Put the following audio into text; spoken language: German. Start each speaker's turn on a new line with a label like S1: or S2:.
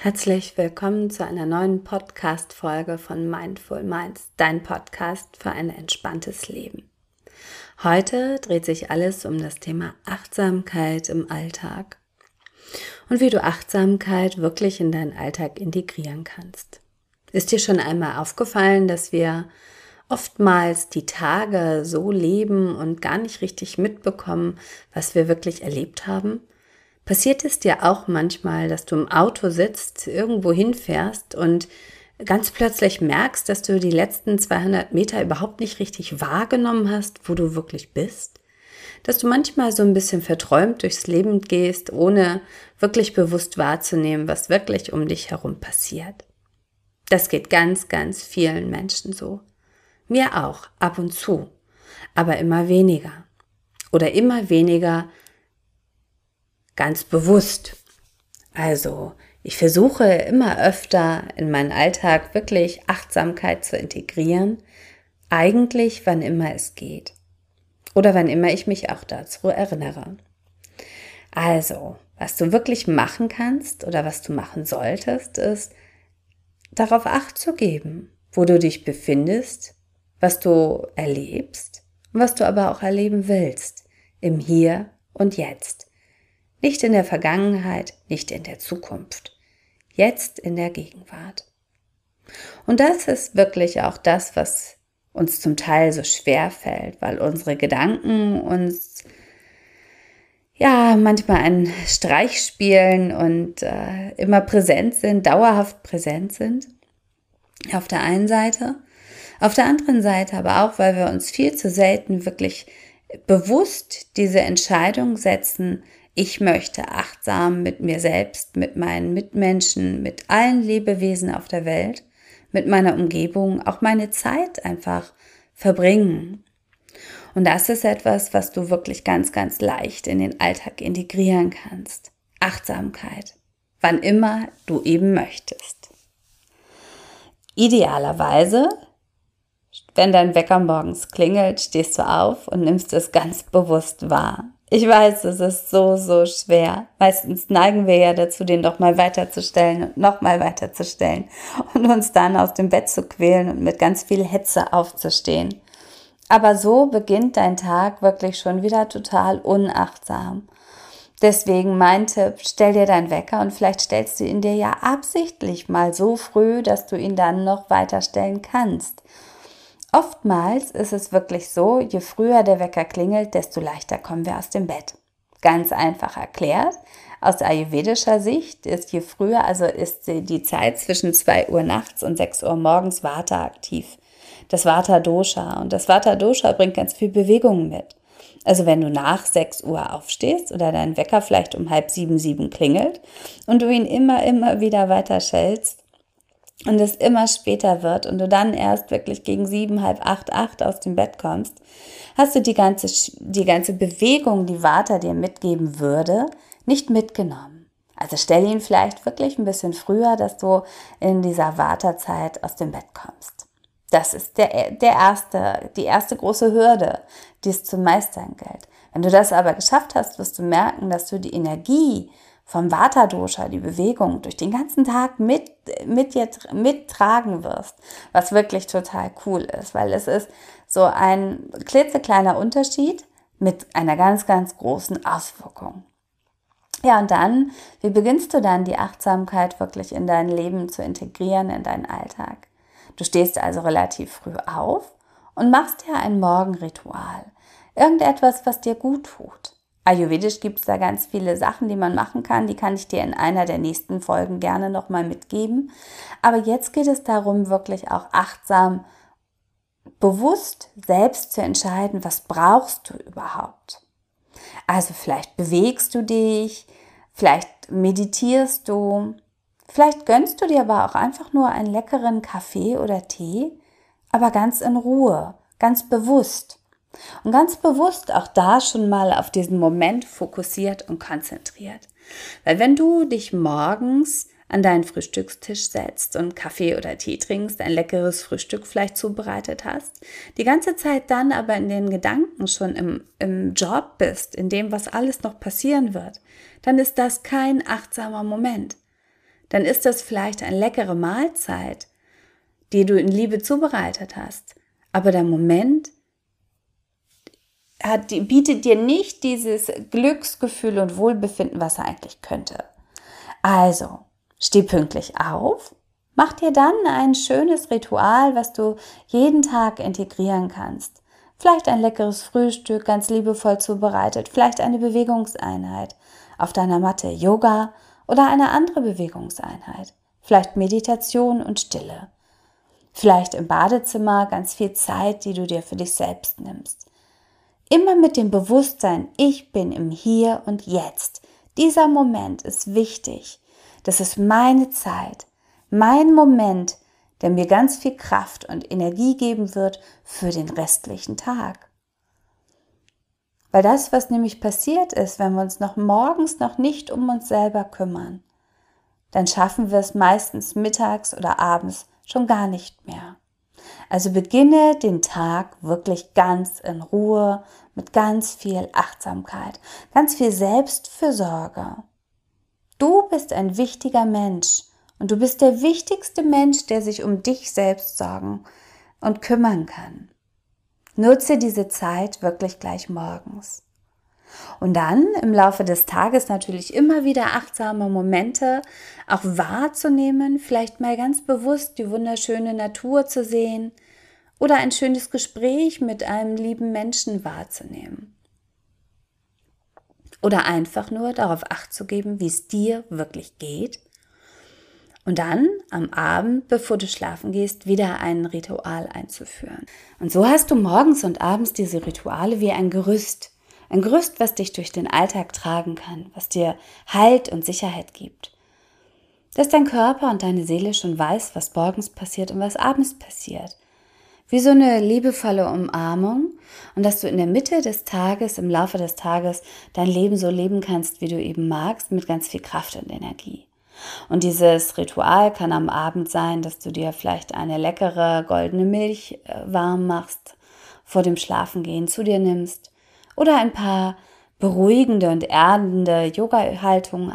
S1: Herzlich willkommen zu einer neuen Podcast-Folge von Mindful Minds, dein Podcast für ein entspanntes Leben. Heute dreht sich alles um das Thema Achtsamkeit im Alltag und wie du Achtsamkeit wirklich in deinen Alltag integrieren kannst. Ist dir schon einmal aufgefallen, dass wir oftmals die Tage so leben und gar nicht richtig mitbekommen, was wir wirklich erlebt haben? Passiert es dir auch manchmal, dass du im Auto sitzt, irgendwo hinfährst und ganz plötzlich merkst, dass du die letzten 200 Meter überhaupt nicht richtig wahrgenommen hast, wo du wirklich bist? Dass du manchmal so ein bisschen verträumt durchs Leben gehst, ohne wirklich bewusst wahrzunehmen, was wirklich um dich herum passiert. Das geht ganz, ganz vielen Menschen so. Mir auch, ab und zu, aber immer weniger. Oder immer weniger ganz bewusst. Also, ich versuche immer öfter in meinen Alltag wirklich Achtsamkeit zu integrieren, eigentlich wann immer es geht. Oder wann immer ich mich auch dazu erinnere. Also, was du wirklich machen kannst oder was du machen solltest, ist, darauf acht zu geben, wo du dich befindest, was du erlebst und was du aber auch erleben willst, im Hier und Jetzt. Nicht in der Vergangenheit, nicht in der Zukunft. Jetzt in der Gegenwart. Und das ist wirklich auch das, was uns zum Teil so schwer fällt, weil unsere Gedanken uns ja manchmal einen Streich spielen und äh, immer präsent sind, dauerhaft präsent sind. Auf der einen Seite. Auf der anderen Seite aber auch, weil wir uns viel zu selten wirklich bewusst diese Entscheidung setzen, ich möchte achtsam mit mir selbst, mit meinen Mitmenschen, mit allen Lebewesen auf der Welt, mit meiner Umgebung auch meine Zeit einfach verbringen. Und das ist etwas, was du wirklich ganz, ganz leicht in den Alltag integrieren kannst. Achtsamkeit. Wann immer du eben möchtest. Idealerweise, wenn dein Wecker morgens klingelt, stehst du auf und nimmst es ganz bewusst wahr. Ich weiß, es ist so, so schwer. Meistens neigen wir ja dazu, den doch mal weiterzustellen und nochmal weiterzustellen und uns dann aus dem Bett zu quälen und mit ganz viel Hetze aufzustehen. Aber so beginnt dein Tag wirklich schon wieder total unachtsam. Deswegen mein Tipp, stell dir deinen Wecker und vielleicht stellst du ihn dir ja absichtlich mal so früh, dass du ihn dann noch weiterstellen kannst. Oftmals ist es wirklich so, je früher der Wecker klingelt, desto leichter kommen wir aus dem Bett. Ganz einfach erklärt. Aus ayurvedischer Sicht ist je früher, also ist die Zeit zwischen 2 Uhr nachts und 6 Uhr morgens Vata aktiv. Das Vata Dosha. Und das Vata Dosha bringt ganz viel Bewegung mit. Also wenn du nach 6 Uhr aufstehst oder dein Wecker vielleicht um halb sieben, sieben klingelt und du ihn immer, immer wieder weiter schellst, und es immer später wird und du dann erst wirklich gegen sieben, halb acht, acht aus dem Bett kommst, hast du die ganze, die ganze Bewegung, die Vata dir mitgeben würde, nicht mitgenommen. Also stell ihn vielleicht wirklich ein bisschen früher, dass du in dieser Wartezeit aus dem Bett kommst. Das ist der, der erste, die erste große Hürde, die es zu meistern gilt. Wenn du das aber geschafft hast, wirst du merken, dass du die Energie vom Vata-Dosha, die Bewegung, durch den ganzen Tag mit, mit dir mittragen wirst, was wirklich total cool ist, weil es ist so ein klitzekleiner Unterschied mit einer ganz, ganz großen Auswirkung. Ja, und dann, wie beginnst du dann die Achtsamkeit wirklich in dein Leben zu integrieren, in deinen Alltag? Du stehst also relativ früh auf und machst dir ein Morgenritual. Irgendetwas, was dir gut tut. Ayurvedisch gibt es da ganz viele Sachen, die man machen kann. Die kann ich dir in einer der nächsten Folgen gerne nochmal mitgeben. Aber jetzt geht es darum, wirklich auch achtsam, bewusst selbst zu entscheiden, was brauchst du überhaupt. Also vielleicht bewegst du dich, vielleicht meditierst du, vielleicht gönnst du dir aber auch einfach nur einen leckeren Kaffee oder Tee, aber ganz in Ruhe, ganz bewusst. Und ganz bewusst auch da schon mal auf diesen Moment fokussiert und konzentriert. Weil wenn du dich morgens an deinen Frühstückstisch setzt und Kaffee oder Tee trinkst, ein leckeres Frühstück vielleicht zubereitet hast, die ganze Zeit dann aber in den Gedanken schon im, im Job bist, in dem, was alles noch passieren wird, dann ist das kein achtsamer Moment. dann ist das vielleicht eine leckere Mahlzeit, die du in Liebe zubereitet hast. Aber der Moment hat, bietet dir nicht dieses Glücksgefühl und Wohlbefinden, was er eigentlich könnte. Also, steh pünktlich auf, mach dir dann ein schönes Ritual, was du jeden Tag integrieren kannst. Vielleicht ein leckeres Frühstück, ganz liebevoll zubereitet, vielleicht eine Bewegungseinheit auf deiner Matte, Yoga oder eine andere Bewegungseinheit, vielleicht Meditation und Stille. Vielleicht im Badezimmer ganz viel Zeit, die du dir für dich selbst nimmst. Immer mit dem Bewusstsein, ich bin im Hier und Jetzt. Dieser Moment ist wichtig. Das ist meine Zeit, mein Moment, der mir ganz viel Kraft und Energie geben wird für den restlichen Tag. Weil das, was nämlich passiert ist, wenn wir uns noch morgens noch nicht um uns selber kümmern, dann schaffen wir es meistens mittags oder abends schon gar nicht mehr. Also beginne den Tag wirklich ganz in Ruhe, mit ganz viel Achtsamkeit, ganz viel Selbstfürsorge. Du bist ein wichtiger Mensch und du bist der wichtigste Mensch, der sich um dich selbst sorgen und kümmern kann. Nutze diese Zeit wirklich gleich morgens. Und dann im Laufe des Tages natürlich immer wieder achtsame Momente auch wahrzunehmen, vielleicht mal ganz bewusst die wunderschöne Natur zu sehen oder ein schönes Gespräch mit einem lieben Menschen wahrzunehmen. Oder einfach nur darauf acht zu geben, wie es dir wirklich geht und dann am Abend, bevor du schlafen gehst, wieder ein Ritual einzuführen. Und so hast du morgens und abends diese Rituale wie ein Gerüst. Ein Gerüst, was dich durch den Alltag tragen kann, was dir Halt und Sicherheit gibt. Dass dein Körper und deine Seele schon weiß, was morgens passiert und was abends passiert. Wie so eine liebevolle Umarmung und dass du in der Mitte des Tages, im Laufe des Tages, dein Leben so leben kannst, wie du eben magst, mit ganz viel Kraft und Energie. Und dieses Ritual kann am Abend sein, dass du dir vielleicht eine leckere goldene Milch äh, warm machst, vor dem Schlafengehen zu dir nimmst oder ein paar beruhigende und erdende Yoga-Haltungen